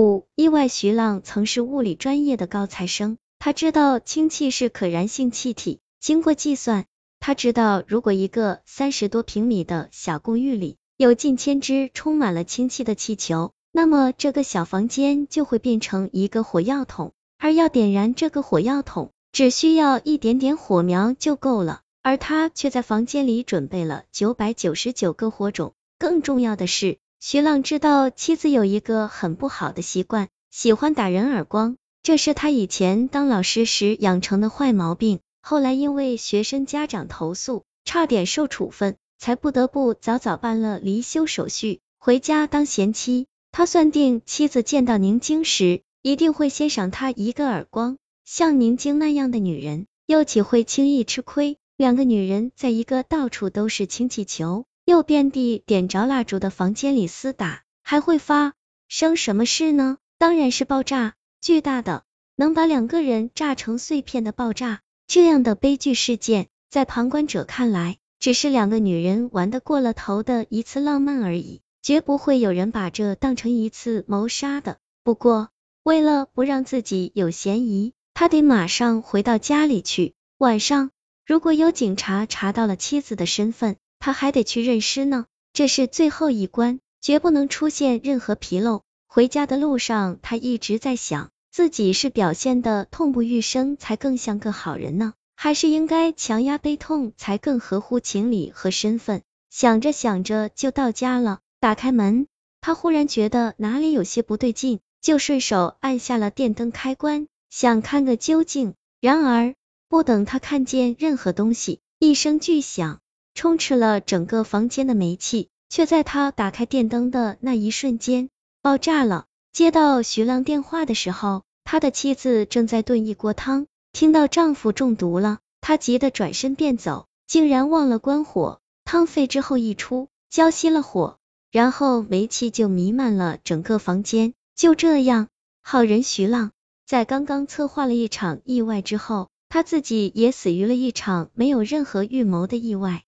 五意外，徐浪曾是物理专业的高材生，他知道氢气是可燃性气体。经过计算，他知道如果一个三十多平米的小公寓里有近千只充满了氢气的气球，那么这个小房间就会变成一个火药桶。而要点燃这个火药桶，只需要一点点火苗就够了。而他却在房间里准备了九百九十九个火种。更重要的是，徐浪知道妻子有一个很不好的习惯，喜欢打人耳光，这是他以前当老师时养成的坏毛病。后来因为学生家长投诉，差点受处分，才不得不早早办了离休手续，回家当贤妻。他算定妻子见到宁晶时。一定会先赏他一个耳光，像宁晶那样的女人，又岂会轻易吃亏？两个女人在一个到处都是氢气球，又遍地点着蜡烛的房间里厮打，还会发生什么事呢？当然是爆炸，巨大的，能把两个人炸成碎片的爆炸。这样的悲剧事件，在旁观者看来，只是两个女人玩得过了头的一次浪漫而已，绝不会有人把这当成一次谋杀的。不过，为了不让自己有嫌疑，他得马上回到家里去。晚上，如果有警察查到了妻子的身份，他还得去认尸呢。这是最后一关，绝不能出现任何纰漏。回家的路上，他一直在想，自己是表现的痛不欲生才更像个好人呢，还是应该强压悲痛才更合乎情理和身份？想着想着就到家了，打开门，他忽然觉得哪里有些不对劲。就顺手按下了电灯开关，想看个究竟。然而，不等他看见任何东西，一声巨响充斥了整个房间的煤气，却在他打开电灯的那一瞬间爆炸了。接到徐浪电话的时候，他的妻子正在炖一锅汤，听到丈夫中毒了，她急得转身便走，竟然忘了关火。汤沸之后一出，浇熄了火，然后煤气就弥漫了整个房间。就这样，好人徐浪在刚刚策划了一场意外之后，他自己也死于了一场没有任何预谋的意外。